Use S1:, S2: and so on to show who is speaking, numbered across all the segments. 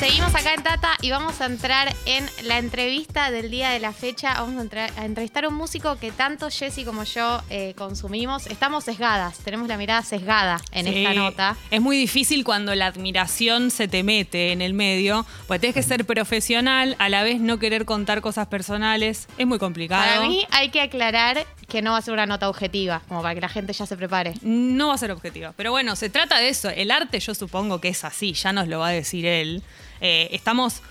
S1: Seguimos acá en Tata y vamos a entrar en la entrevista del día de la fecha. Vamos a, entrar- a entrevistar a un músico que tanto Jessy como yo eh, consumimos. Estamos sesgadas, tenemos la mirada sesgada en
S2: Sí,
S1: esta nota.
S2: Es muy difícil cuando la admiración se te mete en el medio, pues tienes que ser profesional, a la vez no querer contar cosas personales. Es muy complicado.
S1: Para mí hay que aclarar que no va a ser una nota objetiva, como para que la gente ya se prepare.
S2: No va a ser objetivo. Pero bueno, se trata de eso. El arte yo supongo que es así, ya nos lo va a decir él. Eh, estamos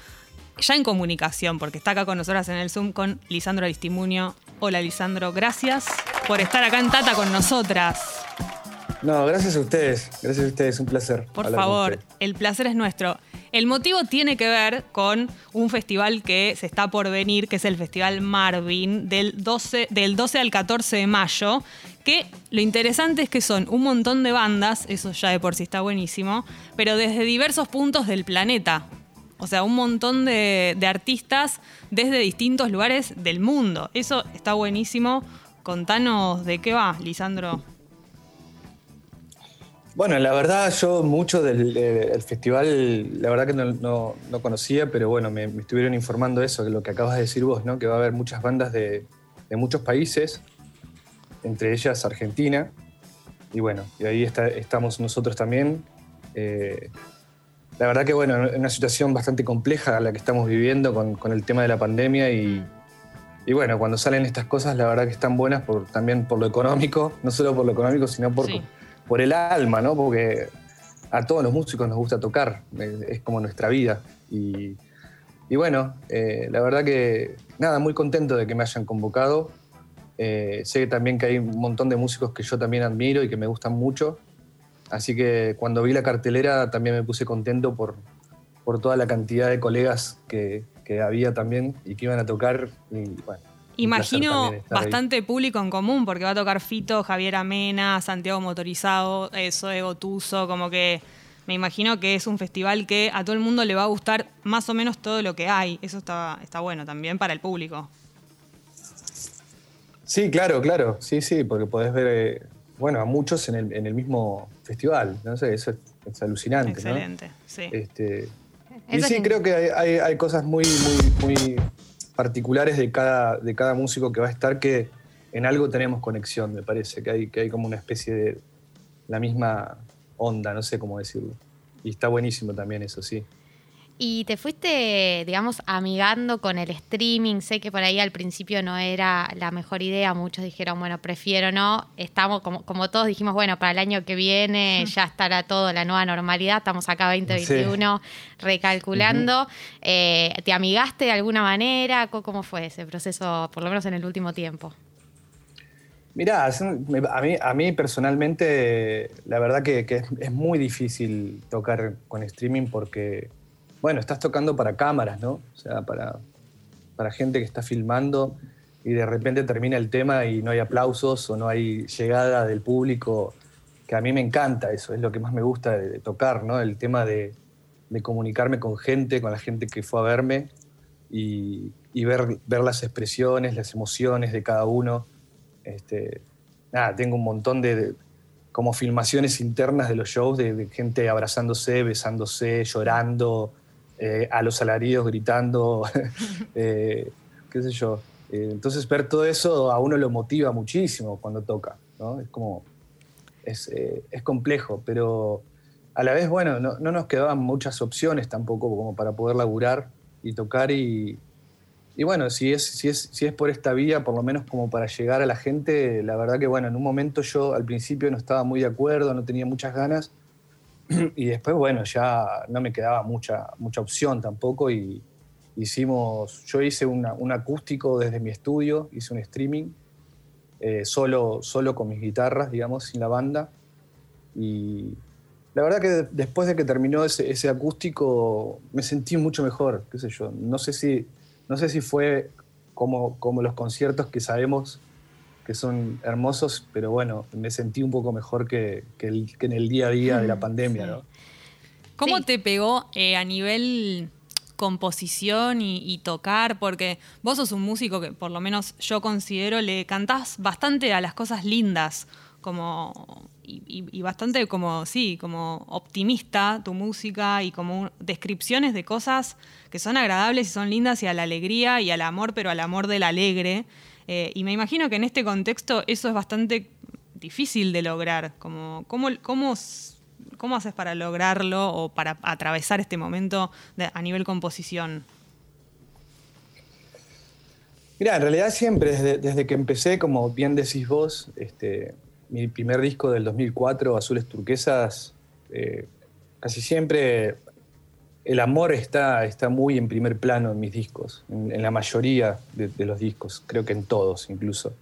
S2: ya en comunicación, porque está acá con nosotras en el Zoom con Lisandro Aristimuño. Hola Lisandro, gracias por estar acá en Tata con nosotras.
S3: No, gracias a ustedes. Gracias a ustedes, un placer.
S2: Por favor, el placer es nuestro. El motivo tiene que ver con un festival que se está por venir, que es el Festival Marvin, del 12, del 12 al 14 de mayo, que lo interesante es que son un montón de bandas, eso ya de por sí está buenísimo, pero desde diversos puntos del planeta. O sea, un montón de, de artistas desde distintos lugares del mundo. Eso está buenísimo. Contanos de qué va, Lisandro.
S3: Bueno, la verdad, yo mucho del, eh, el festival, la verdad que no, no- no conocía, pero bueno, me, estuvieron informando eso, que lo que acabas de decir vos, ¿no? Que va a haber muchas bandas de, de muchos países, entre ellas Argentina. Y bueno, y ahí está- estamos nosotros también. Eh, la verdad que bueno, es una situación bastante compleja la que estamos viviendo con, con el tema de la pandemia y, y bueno, cuando salen estas cosas, la verdad que están buenas por, también por lo económico, no solo por lo económico, sino por. Por el alma, ¿no? Porque a todos los músicos nos gusta tocar, es, como nuestra vida. Y, bueno, eh, la verdad que nada, muy contento de que me hayan convocado. Eh, sé también que hay un montón de músicos que yo también admiro y que me gustan mucho. Así que cuando vi la cartelera también me puse contento por, por toda la cantidad de colegas que, que había también y que iban a tocar. Y, bueno,
S2: Imagino
S3: ahí.
S2: bastante público en común, porque va a tocar Fito, Javier Amena, Santiago Motorizado, eh, Zoe Gotuso, como que me imagino que es un festival que a todo el mundo le va a gustar más o menos todo lo que hay. Eso está, está bueno también para el público.
S3: Sí, claro, claro. Sí, sí, porque podés ver, eh, bueno, a muchos en el, en el mismo festival. No sé, eso es, es alucinante, ¿no?
S2: Excelente, sí.
S3: Este, y
S1: Eso
S3: sí,
S1: es-
S3: creo que hay, hay- hay cosas muy, muy, muy particulares de cada, de cada músico que va a estar que en algo tenemos conexión, me parece, que hay, que hay como una especie de la misma onda, no sé cómo decirlo. Y está buenísimo también eso, sí.
S1: Y te fuiste, digamos, amigando con el streaming. Sé que por ahí al principio no era la mejor idea. Muchos dijeron, bueno, prefiero no. Estamos, como, como todos dijimos, bueno, para el año que viene ya estará todo la nueva normalidad. Estamos acá 2021 recalculando. Eh, ¿Te amigaste de alguna manera? ¿Cómo fue ese proceso, por lo menos en el último tiempo?
S3: Mirá, a mí, a mí personalmente, la verdad que, que es, es muy difícil tocar con streaming porque, bueno, estás tocando para cámaras, ¿no? O sea, para, para gente que está filmando y de repente termina el tema y no hay aplausos o no hay llegada del público, que a mí me encanta eso, es lo que más me gusta de, tocar, ¿no? El tema de, de comunicarme con gente, con la gente que fue a verme y, ver, ver las expresiones, las emociones de cada uno. Este, nada, tengo un montón de, como filmaciones internas de los shows de gente abrazándose, besándose, llorando, eh, a los alaridos gritando, eh, qué sé yo. Eh, entonces ver todo eso a uno lo motiva muchísimo cuando toca, ¿no? Es como, es, eh, es complejo, pero a la vez, bueno, no, no nos quedaban muchas opciones tampoco como para poder laburar y tocar y, y bueno, si es, si, es, si es por esta vía, por lo menos como para llegar a la gente, la verdad que bueno, en un momento yo al principio no estaba muy de acuerdo, no tenía muchas ganas, y después bueno, ya no me quedaba mucha, mucha opción tampoco, y hicimos, yo hice una- un acústico desde mi estudio, hice un streaming, eh, solo, solo con mis guitarras, digamos, sin la banda, y la verdad que después de que terminó ese, ese acústico me sentí mucho mejor, qué sé yo, no sé si no sé si fue como, como los conciertos que sabemos que son hermosos, pero bueno, me sentí un poco mejor que, que el- que en el día a día de la pandemia, ¿no?
S2: ¿Cómo
S1: Sí.
S2: te pegó eh, a nivel composición y, y tocar? Porque vos sos un músico que por lo menos yo considero le cantás bastante a las cosas lindas. como y, bastante como, sí, como optimista tu música y como descripciones de cosas que son agradables y son lindas y a la alegría y al amor, pero al amor del alegre. Eh, y me imagino que en este contexto eso es bastante difícil de lograr. Como, ¿cómo, cómo, cómo haces para lograrlo o para atravesar este momento a nivel composición?
S3: Mira, en realidad siempre, desde, que empecé, como bien decís vos, este, mi primer disco del 2004, Azules Turquesas, eh, casi siempre el amor está, está muy en primer plano en mis discos, en, la mayoría de, los discos, creo que en todos incluso.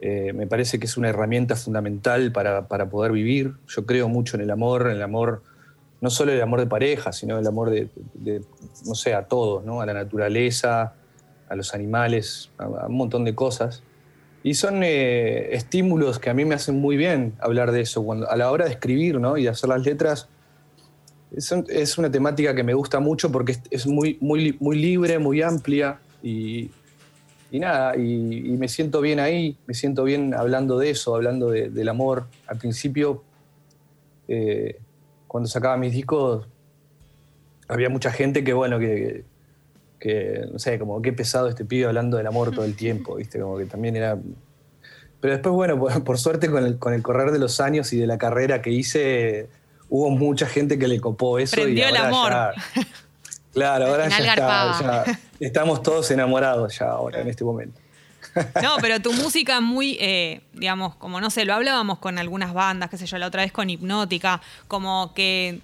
S3: Eh, me parece que es una herramienta fundamental para, poder vivir. Yo creo mucho en el amor, en el amor, no solo el amor de pareja, sino el amor de, no sé, a todo, ¿no? a la naturaleza, a los animales, a un montón de cosas. Y son eh, estímulos que a mí me hacen muy bien hablar de eso. Cuando, a la hora de escribir ¿no? y de hacer las letras, es, una temática que me gusta mucho porque es, muy, muy, muy libre, muy amplia y, y nada, y, me siento bien ahí, me siento bien hablando de eso, hablando del amor. Al principio, eh, cuando sacaba mis discos, había mucha gente que, bueno, que, que, no sé, como qué pesado este pibe hablando del amor todo el tiempo, ¿viste? Como que también era... Pero después, bueno, por, suerte con el, con el correr de los años y de la carrera que hice, hubo mucha gente que le copó eso.
S2: Prendió el amor.
S3: claro, ahora ya, estamos todos enamorados ya ahora, en este momento.
S2: No, pero tu música muy, eh, digamos, como no sé, lo hablábamos con algunas bandas, qué sé yo, la otra vez con Hipnótica, como que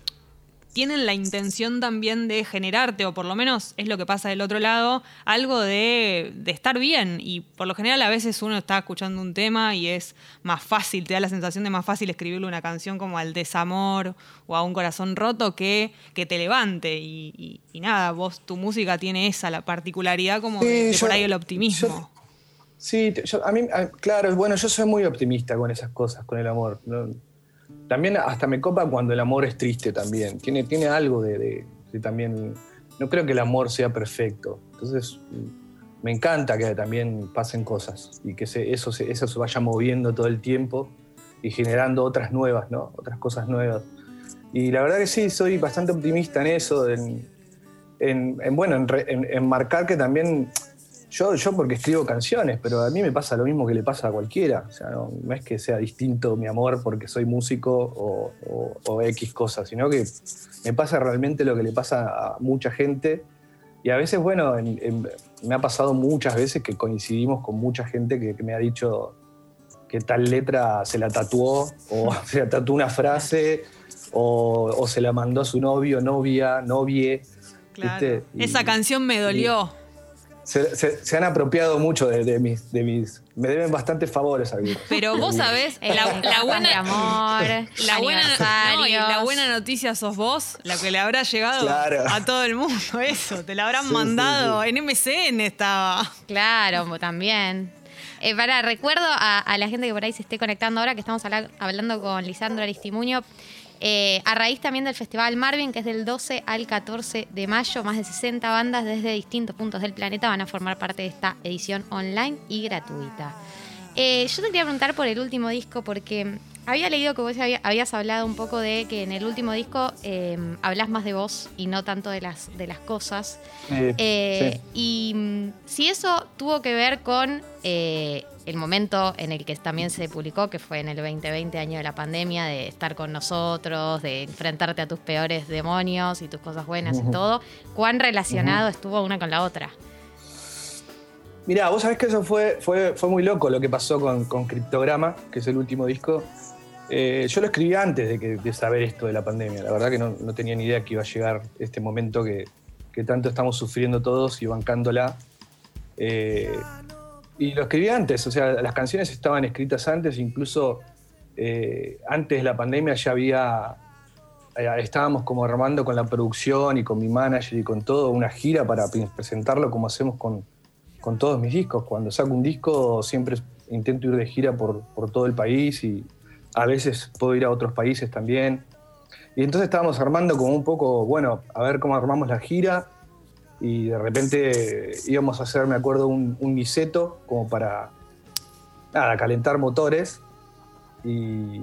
S2: tienen la intención también de generarte, o por lo menos es lo que pasa del otro lado, algo de, estar bien. Y por lo general a veces uno está escuchando un tema y es más fácil, te da la sensación de más fácil escribirle una canción como al desamor o a un corazón roto que, que te levante. Y, nada, vos, tu música tiene esa, la particularidad como de, por ahí el optimismo.
S3: sí, a mí, claro, bueno, yo soy muy optimista con esas cosas, con el amor. ¿no? También hasta me copa cuando el amor es triste también. Tiene, tiene algo de, también. No creo que el amor sea perfecto. Entonces, me encanta que también pasen cosas y que eso, se, eso se vaya moviendo todo el tiempo y generando otras nuevas, ¿no? Otras cosas nuevas. Y la verdad que sí, soy bastante optimista en eso, en, bueno, en, marcar que también yo, yo porque escribo canciones, pero a mí me pasa lo mismo que le pasa a cualquiera. O sea, no, es que sea distinto mi amor porque soy músico o, X cosas, sino que me pasa realmente lo que le pasa a mucha gente. Y a veces, bueno, me ha pasado muchas veces que coincidimos con mucha gente que, me ha dicho que tal letra se la tatuó o se la tatuó una frase o, se la mandó a su novio, novia, novie.
S2: Esa canción me dolió
S3: se, han apropiado mucho de, mis, de mis. Me deben bastantes favores algunos.
S2: Pero vos sabés, la, buena.
S1: amor, la buena,
S2: la buena noticia sos vos, la que le habrá llegado a todo el mundo. Eso, te la habrán mandado. En MCN estaba.
S1: Claro, también. Eh, para, recuerdo a, la gente que por ahí se esté conectando ahora que estamos hablando con Lisandro Aristimuño. Eh, a raíz también del Festival Marvin, que es del 12 al 14 de mayo, más de 60 bandas desde distintos puntos del planeta van a formar parte de esta edición online y gratuita. Eh, yo te quería preguntar por el último disco, porque había leído que vos habías hablado un poco de que en el último disco em, hablas más de vos y no tanto de las, de las cosas. Eh, y mm, si eso tuvo que ver con el momento en el que también se publicó, que fue en el 2020, año de la pandemia, de estar con nosotros, de enfrentarte a tus peores demonios y tus cosas buenas y todo, ¿cuán relacionado estuvo una con la otra?
S3: Mirá, vos sabés que eso fue, fue, fue muy loco lo que pasó con, con Criptograma, que es el último disco. Eh, yo lo escribí antes de, saber esto de la pandemia. La verdad que no, tenía ni idea que iba a llegar este momento que, tanto estamos sufriendo todos y bancándola. Eh, y lo escribí antes, o sea, las canciones estaban escritas antes, incluso eh, antes de la pandemia ya había, estábamos como armando con la producción y con mi manager y con todo una gira para presentarlo como hacemos con, con todos mis discos. Cuando saco un disco siempre intento ir de gira por, por todo el país y a veces puedo ir a otros países también. Y entonces estábamos armando como un poco, bueno, a ver cómo armamos la gira y de repente íbamos a hacer, me acuerdo, un, un como para nada, calentar motores. Y,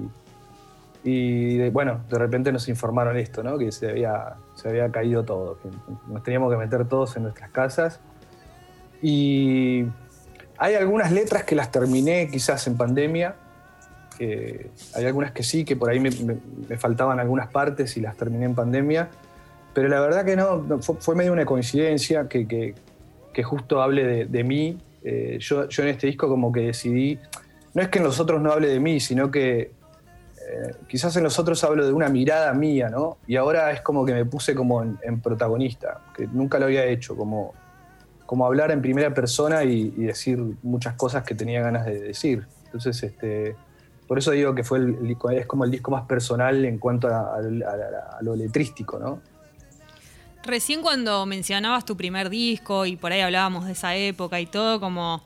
S3: y bueno, de repente nos informaron esto, ¿no? Que se había, se había caído todo, que nos teníamos que meter todos en nuestras casas. Y hay algunas letras que las terminé quizás en pandemia. Hay algunas que sí, que por ahí me, faltaban algunas partes y las terminé en pandemia. Pero la verdad que no, fue, medio una coincidencia que, que, justo hable de, mí. Eh, yo, yo en este disco como que decidí, no es que en los otros no hable de mí, sino que eh, quizás en los otros hablo de una mirada mía, ¿no? Y ahora es como que me puse como en, protagonista, que nunca lo había hecho, como, como hablar en primera persona y, decir muchas cosas que tenía ganas de decir. Entonces, este, por eso digo que fue el, es como el disco más personal en cuanto a, lo letrístico, ¿no?
S2: Recién cuando mencionabas tu primer disco y por ahí hablábamos de esa época y todo, como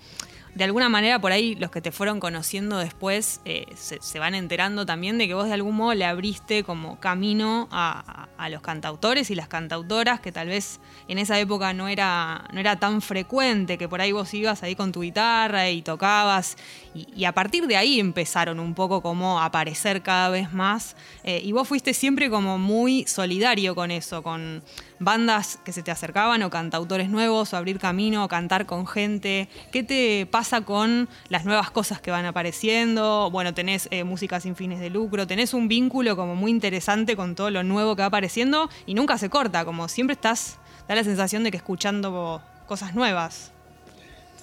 S2: de alguna manera por ahí los que te fueron conociendo después eh, se, van enterando también de que vos de algún modo le abriste como camino a, los cantautores y las cantautoras, que tal vez en esa época no era, no era tan frecuente, que por ahí vos ibas ahí con tu guitarra y tocabas, y, a partir de ahí empezaron un poco como a aparecer cada vez más, eh, y vos fuiste siempre como muy solidario con eso, con bandas que se te acercaban o cantautores nuevos o abrir camino o cantar con gente. ¿Qué te pasa con las nuevas cosas que van apareciendo? Bueno, tenés eh, música sin fines de lucro, tenés un vínculo como muy interesante con todo lo nuevo que va apareciendo y nunca se corta, como siempre estás, da la sensación de que escuchando cosas nuevas.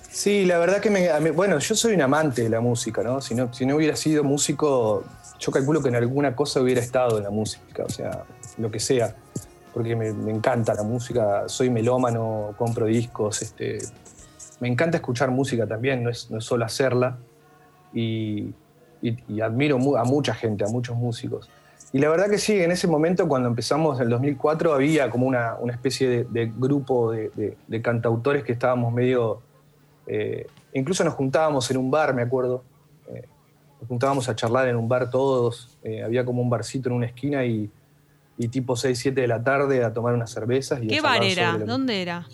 S3: Sí, la verdad que me, bueno, yo soy un amante de la música, ¿no? Si, ¿no? si no hubiera sido músico, yo calculo que en alguna cosa hubiera estado en la música, o sea, lo que sea porque me, encanta la música, soy melómano, compro discos, este, me encanta escuchar música también, no es, no es solo hacerla, y, admiro a mucha gente, a muchos músicos. Y la verdad que sí, en ese momento cuando empezamos en el 2004 había como una, una especie de, grupo de, de, cantautores que estábamos medio... Eh, incluso nos juntábamos en un bar, me acuerdo. Eh, nos juntábamos a charlar en un bar todos. Eh, había como un barcito en una esquina y, y tipo 6, 7 de la tarde a tomar unas cervezas. Y
S2: ¿Qué bar era? ¿Dónde era?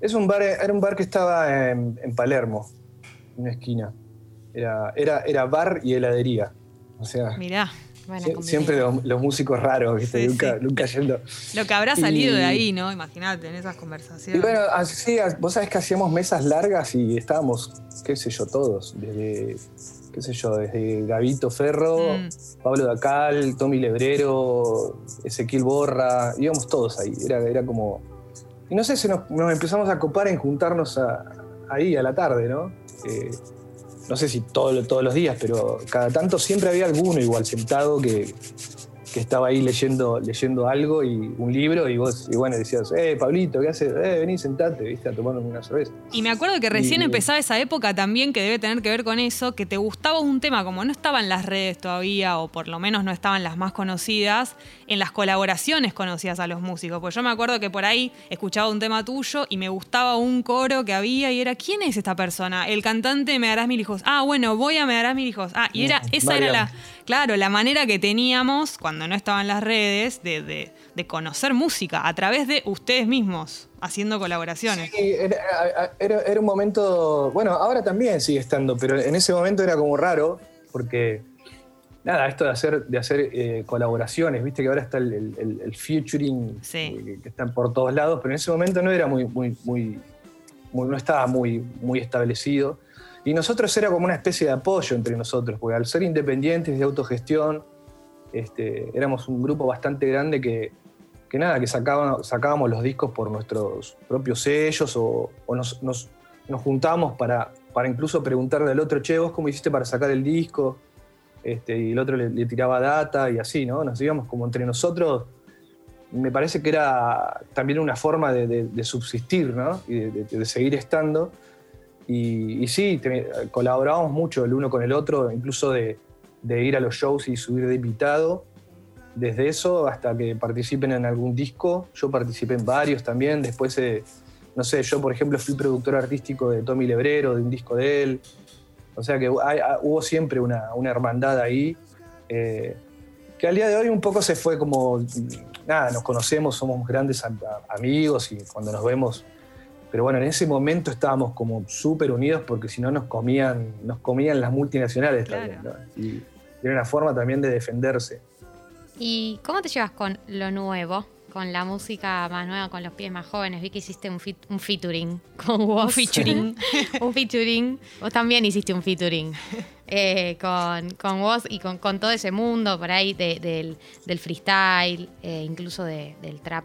S3: Es un bar, era un bar que estaba en, Palermo, en una esquina. Era, era, era bar y heladería. O sea,
S2: Mirá.
S3: Siempre los, músicos raros, ¿viste? nunca, nunca yendo.
S2: Lo que habrá salido de ahí, ¿no? Imagínate, en esas conversaciones.
S3: Y bueno, así, vos sabés que hacíamos mesas largas y estábamos, qué sé yo, todos, desde qué sé yo, desde Gavito Ferro, mm. Pablo Dacal, Tommy Lebrero, Ezequiel Borra, íbamos todos ahí, era, era como... Y no sé, si nos, empezamos a copar en juntarnos ahí a la tarde, ¿no? Eh, no sé si todos los días, pero cada tanto siempre había alguno igual sentado que, que estaba ahí leyendo, leyendo algo y un libro y vos, y bueno, decías, eh, Pablito, ¿qué haces? Eh, vení, sentate, viste, a tomar una cerveza.
S2: Y me acuerdo que recién empezaba esa época también que debe tener que ver con eso, que te gustaba un tema, como no estaba en las redes todavía, o por lo menos no estaban las más conocidas, en las colaboraciones conocías a los músicos. Pues yo me acuerdo que por ahí escuchaba un tema tuyo y me gustaba un coro que había y era, ¿quién es esta persona? El cantante Me darás mil hijos. Ah, bueno, voy a Me darás mil hijos. Ah, y era, esa era la, claro, la manera que teníamos cuando no estaban las redes, de, conocer música a través de ustedes mismos, haciendo colaboraciones.
S3: Sí, era, un momento, bueno, ahora también sigue estando, pero en ese momento era como raro, porque, nada, esto de hacer, de hacer eh, colaboraciones, viste que ahora está el, el, featuring, eh, que, están por todos lados, pero en ese momento no era muy, muy, muy, no estaba muy, muy establecido. Y nosotros era como una especie de apoyo entre nosotros, porque al ser independientes de autogestión, este, éramos un grupo bastante grande que, nada, que sacábamos, sacábamos los discos por nuestros propios sellos o, nos, juntábamos para, para incluso preguntarle al otro, che, vos cómo hiciste para sacar el disco, este, y el otro le, tiraba data y así, ¿no? Nos íbamos como entre nosotros. Me parece que era también una forma de, subsistir, ¿no? Y de, seguir estando. Y, sí, colaborábamos mucho el uno con el otro, incluso de, de ir a los shows y subir de invitado. Desde eso hasta que participen en algún disco. Yo participé en varios también. Después, eh, no sé, yo por ejemplo fui productor artístico de Tommy Lebrero, de un disco de él. O sea que ah, hubo siempre una, una hermandad ahí. Eh, que al día de hoy un poco se fue como, nada, nos conocemos, somos grandes amigos y cuando nos vemos pero bueno, en ese momento estábamos como súper unidos porque si no nos comían, nos comían las multinacionales también. Y, tiene una forma también de defenderse.
S1: ¿Y cómo te llevas con lo nuevo? Con la música más nueva, con los pies más jóvenes. Vi que hiciste un, un featuring con vos.
S2: Un featuring.
S1: un featuring. Vos también hiciste un featuring eh, con, con, vos y con, todo ese mundo por ahí del, freestyle, eh, incluso del trap.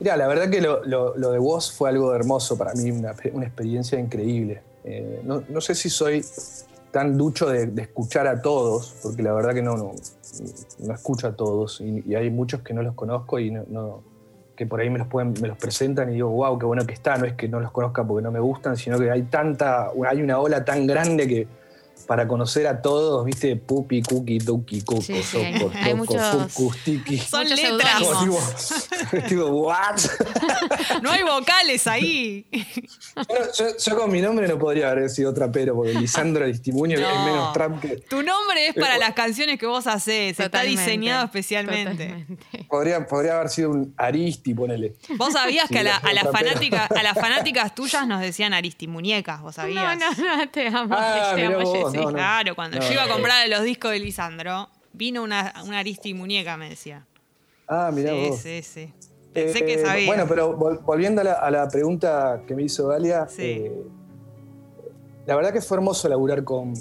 S3: Mira, la verdad que lo, de vos fue algo hermoso para mí, una, experiencia increíble. Eh, no, sé si soy tan ducho de, escuchar a todos, porque la verdad que no, no, no escucho a todos y, hay muchos que no los conozco y no, que por ahí me los, pueden, me los presentan y digo, wow, qué bueno que está, no es que no los conozca porque no me gustan, sino que hay tanta, hay una ola tan grande que para conocer a todos, viste, pupi, cookie, tuki, coco, sí, sí.
S1: soco, hay muchos,
S2: Son letras.
S3: Digo, what?
S2: no hay vocales ahí.
S3: yo, con mi nombre no podría haber sido trapero, porque Lisandro Aristimuño es menos trap que...
S2: Tu nombre es para las canciones que vos haces, está diseñado especialmente.
S3: Podría, podría haber sido un Aristi, ponele.
S2: Vos sabías que a, la, a, a las fanáticas tuyas nos decían Aristimuñecas, vos sabías.
S1: No, no, no, te amo.
S3: Ah,
S1: te
S3: amo, vos,
S2: claro, cuando yo iba a comprar los discos de Lisandro, vino una, una Aristi muñeca, me decía.
S3: Ah, mirá
S2: sí,
S3: vos.
S2: Sí, sí, Pensé que eh, sabía.
S3: Bueno, pero volviendo a la, pregunta que me hizo Galia, eh, la verdad que fue hermoso laburar con,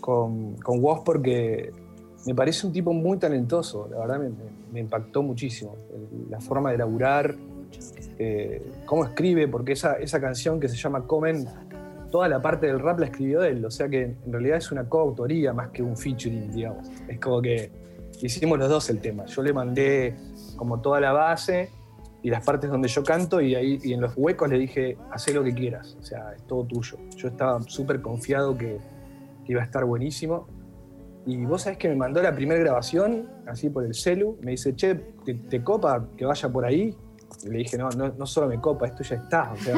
S3: con, con vos porque me parece un tipo muy talentoso, la verdad me, impactó muchísimo. La forma de laburar, eh, cómo escribe, porque esa, esa canción que se llama Comen toda la parte del rap la escribió él, o sea que en realidad es una coautoría más que un featuring, digamos. Es como que hicimos los dos el tema. Yo le mandé como toda la base y las partes donde yo canto y ahí y en los huecos le dije, haz lo que quieras, o sea, es todo tuyo. Yo estaba súper confiado que, iba a estar buenísimo. Y vos sabés que me mandó la primera grabación, así por el celu, me dice, che, ¿te, copa que vaya por ahí? Y le dije, no, no, no solo me copa, esto ya está, o sea,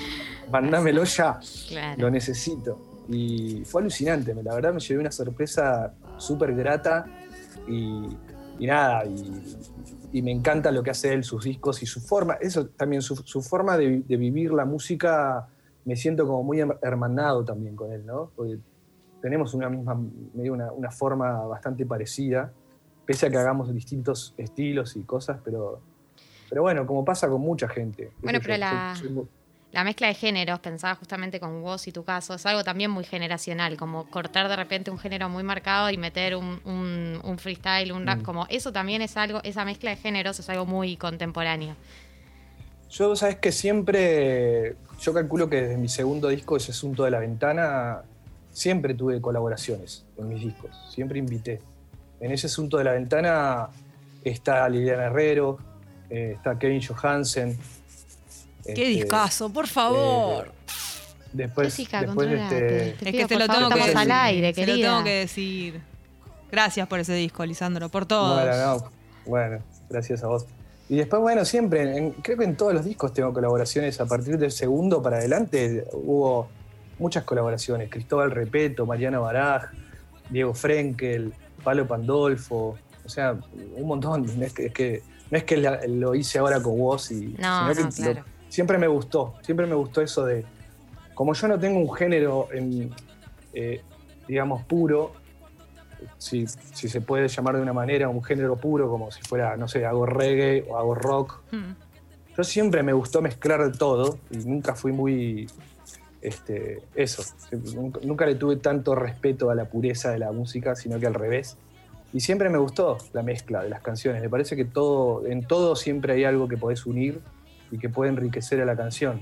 S3: mandámelo ya, lo necesito. Y fue alucinante, la verdad me llevé una sorpresa súper grata y, nada, y, me encanta lo que hace él, sus discos y su forma, eso también, su, forma de, vivir la música, me siento como muy hermanado también con él, ¿no? Porque tenemos una misma, una, una forma bastante parecida, pese a que hagamos distintos estilos y cosas, pero, pero bueno, como pasa con mucha gente.
S1: Bueno, pero la la mezcla de géneros, pensaba justamente con vos y tu caso, es algo también muy generacional, como cortar de repente un género muy marcado y meter un, freestyle, un rap, mm. como eso también es algo, esa mezcla de géneros es algo muy contemporáneo.
S3: Yo, sabes que siempre, yo calculo que desde mi segundo disco, ese asunto de la ventana, siempre tuve colaboraciones en mis discos, siempre invité. En ese asunto de la ventana está Liliana Herrero, eh, está Kevin Johansen,
S2: Qué este, discazo, por favor.
S3: Eh, después, después
S2: este, es que te lo tengo que decir. al aire, te lo tengo que decir. Gracias por ese disco, Lisandro, por todo.
S3: Bueno, bueno, gracias a vos. Y después, bueno, siempre, creo que en todos los discos tengo colaboraciones. A partir del segundo para adelante hubo muchas colaboraciones. Cristóbal Repeto, Mariano Baraj, Diego Frenkel, Palo Pandolfo. O sea, un montón. Es que, no es que lo hice ahora con vos y.
S1: No, no, claro
S3: siempre me gustó, siempre me gustó eso de, como yo no tengo un género, en, eh, digamos, puro, si, se puede llamar de una manera, un género puro, como si fuera, no sé, hago reggae o hago rock. Hmm. Yo siempre me gustó mezclar todo y nunca fui muy, este, eso, nunca, le tuve tanto respeto a la pureza de la música, sino que al revés. Y siempre me gustó la mezcla de las canciones. Me parece que todo, en todo siempre hay algo que podés unir y que puede enriquecer a la canción.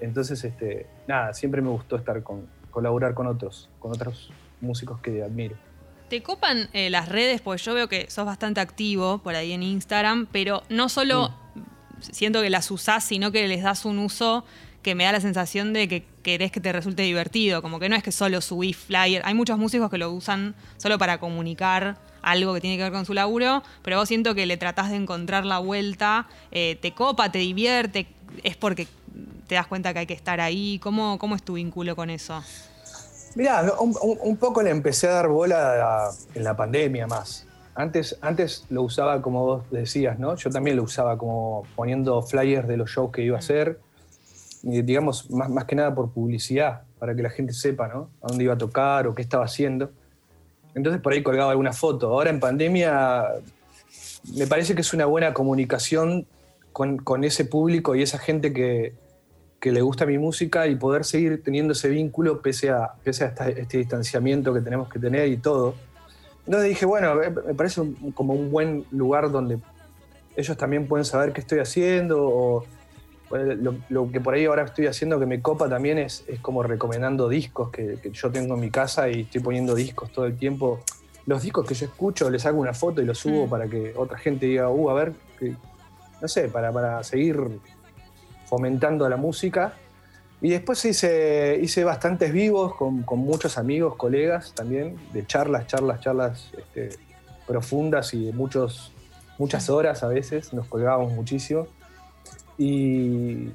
S3: Entonces, este, nada, siempre me gustó estar con, colaborar con otros, con otros músicos que admiro.
S2: ¿Te copan eh, las redes? Pues yo veo que sos bastante activo por ahí en Instagram, pero no solo siento que las usás, sino que les das un uso que me da la sensación de que querés que te resulte divertido, como que no es que solo subís flyer, hay muchos músicos que lo usan solo para comunicar algo que tiene que ver con su laburo, pero vos siento que le tratás de encontrar la vuelta, eh, te copa, te divierte, es porque te das cuenta que hay que estar ahí, ¿cómo, cómo es tu vínculo con eso?
S3: Mirá, un, poco le empecé a dar bola en la pandemia más. Antes, antes lo usaba como vos decías, ¿no? Yo también lo usaba como poniendo flyers de los shows que iba a mm. hacer digamos, más, más que nada por publicidad. para que la gente sepa, ¿no? A dónde iba a tocar o qué estaba haciendo. Entonces por ahí colgaba alguna foto. Ahora en pandemia me parece que es una buena comunicación con, ese público y esa gente que, le gusta mi música y poder seguir teniendo ese vínculo pese a, pese a este distanciamiento que tenemos que tener y todo. Entonces dije, bueno, me parece como un buen lugar donde ellos también pueden saber qué estoy haciendo lo, que por ahí ahora estoy haciendo que me copa también es, es como recomendando discos que, yo tengo en mi casa y estoy poniendo discos todo el tiempo. Los discos que yo escucho, les hago una foto y los subo mm. para que otra gente diga, uh, a ver, no sé, para, para seguir fomentando la música. Y después hice, hice bastantes vivos con, con muchos amigos, colegas también, de charlas, charlas, charlas este, profundas y de muchos, muchas horas a veces, nos colgábamos muchísimo. Y,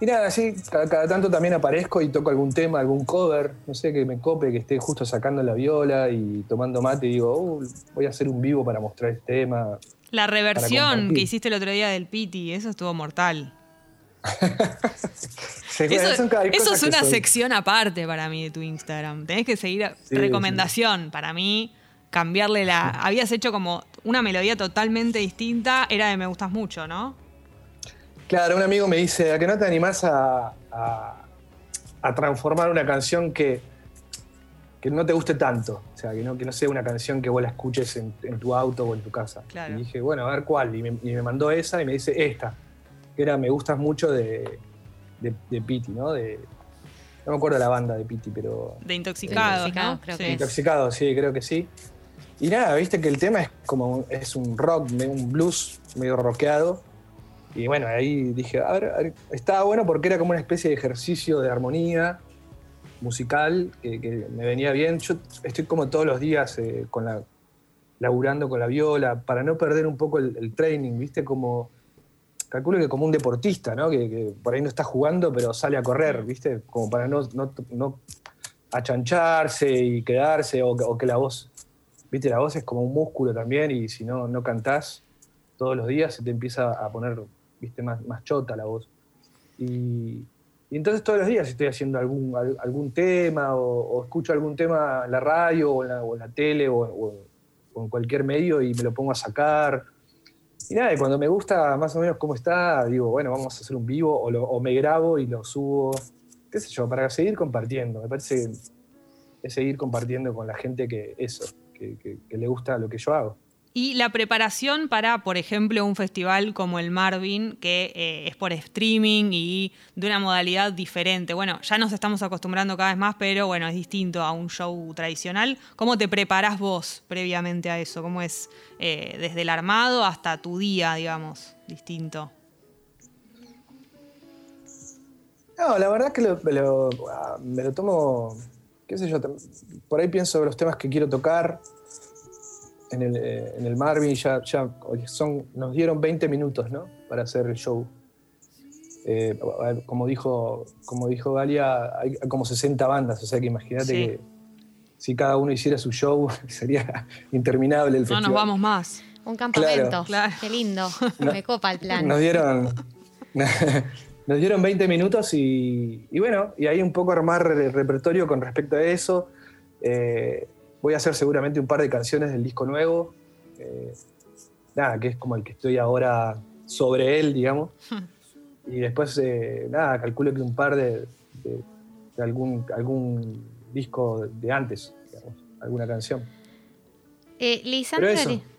S3: nada, así, cada, tanto también aparezco y toco algún tema, algún cover, no sé, que me cope, que esté justo sacando la viola y tomando mate y digo, uh, voy a hacer un vivo para mostrar este tema.
S2: La reversión que hiciste el otro día del Piti, eso estuvo mortal. eso, es una sección aparte para mí de tu Instagram. Tenés que seguir recomendación para mí. Cambiarle la. Habías hecho como una melodía totalmente distinta. Era de Me Gustas Mucho, ¿no?
S3: Claro, un amigo me dice, ¿a que no te animás a, transformar una canción que, que no te guste tanto? O sea, que no, que no sea una canción que vos la escuches en, tu auto o en tu casa. Y dije, bueno, a ver cuál. Y me, mandó esa y me dice esta, que era Me gustas mucho de, de, Piti, ¿no? De, no me acuerdo de la banda de Piti, pero...
S2: De Intoxicado,
S1: ¿no? Creo que
S3: Intoxicado, sí, creo que sí. Y nada, viste que el tema es como, es un rock, un blues medio rockeado y bueno, ahí dije, a ver, estaba bueno porque era como una especie de ejercicio de armonía musical que, me venía bien. Yo estoy como todos los días eh, con la, laburando con la viola para no perder un poco el, training, ¿viste? Como, calculo que como un deportista, ¿no? Que, por ahí no está jugando, pero sale a correr, ¿viste? Como para no, no, achancharse y quedarse o, o, que la voz, ¿viste? La voz es como un músculo también y si no, no cantás todos los días se te empieza a poner viste, más, más chota la voz. Y, entonces todos los días estoy haciendo algún, algún tema o, escucho algún tema en la radio o en la, tele o, en cualquier medio y me lo pongo a sacar. Y nada, y cuando me gusta más o menos cómo está, digo, bueno, vamos a hacer un vivo o, me grabo y lo subo, qué sé yo, para seguir compartiendo. Me parece que es seguir compartiendo con la gente que eso, que le gusta lo que yo hago.
S2: Y la preparación para, por ejemplo, un festival como el Marvin, que eh, es por streaming y de una modalidad diferente. Bueno, ya nos estamos acostumbrando cada vez más, pero bueno, es distinto a un show tradicional. ¿Cómo te preparás vos previamente a eso? ¿Cómo es eh, desde el armado hasta tu día, digamos, distinto?
S3: No, la verdad es que ah, me lo tomo, qué sé yo, por ahí pienso los temas que quiero tocar en el, eh, en el Marvin ya, ya son, nos dieron 20 minutos ¿no? para hacer el show. Eh, como, dijo, como dijo Galia, hay como 60 bandas, o sea que imagínate que si cada uno hiciera su show sería interminable el festival.
S2: No nos vamos más.
S1: Un campamento, qué lindo, me copa el plan.
S3: Nos dieron, nos dieron 20 minutos y, y, bueno, y ahí un poco armar el repertorio con respecto a eso. Eh, Voy a hacer seguramente un par de canciones del disco nuevo. Eh, nada, que es como el que estoy ahora sobre él, digamos. y después, eh, nada, calculo que un par de, algún, algún disco de antes, digamos, alguna canción.
S1: Eh, Lisandro,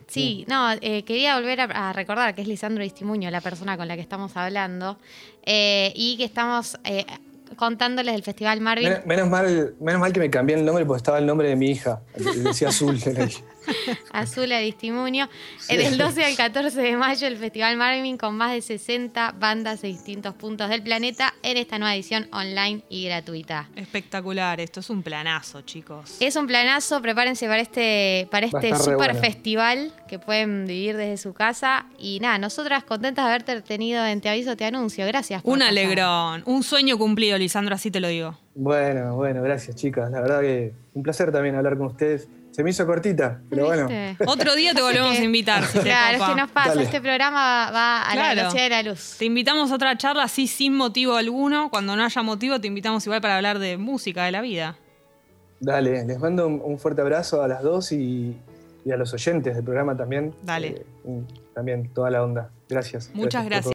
S1: sí, no, eh, quería volver a, recordar que es Lisandro Istimuño, la persona con la que estamos hablando, y que estamos contándoles del Festival Marvin.
S3: Menos, mal, menos mal que me cambié el nombre porque estaba el nombre de mi hija. Decía Azul.
S1: Azul a Distimunio. Del 12 al 14 de mayo el Festival Marvin con más de 60 bandas de distintos puntos del planeta en esta nueva edición online y gratuita.
S2: Espectacular, esto es un planazo, chicos.
S1: Es un planazo, prepárense para este, para este super festival que pueden vivir desde su casa. Y nada, nosotras contentas de haberte tenido en Te Aviso, Te Anuncio. Gracias.
S2: un alegrón, un sueño cumplido, Lisandro, así te lo digo.
S3: Bueno, bueno, gracias chicas. La verdad que un placer también hablar con ustedes se me hizo cortita, pero bueno.
S2: Otro día te volvemos
S1: que-
S2: a invitar. si te
S1: Claro, es que nos pasa.
S3: Dale.
S1: Este programa va a la
S2: Claro.
S1: velocidad de la luz.
S2: Te invitamos a otra charla así sin motivo alguno. Cuando no haya motivo, te invitamos igual para hablar de música, de la vida.
S3: Dale, les mando un, un fuerte abrazo a las dos y, y a los oyentes del programa también.
S2: Dale.
S3: Eh, un- también toda la onda. Gracias.
S2: Muchas gracias.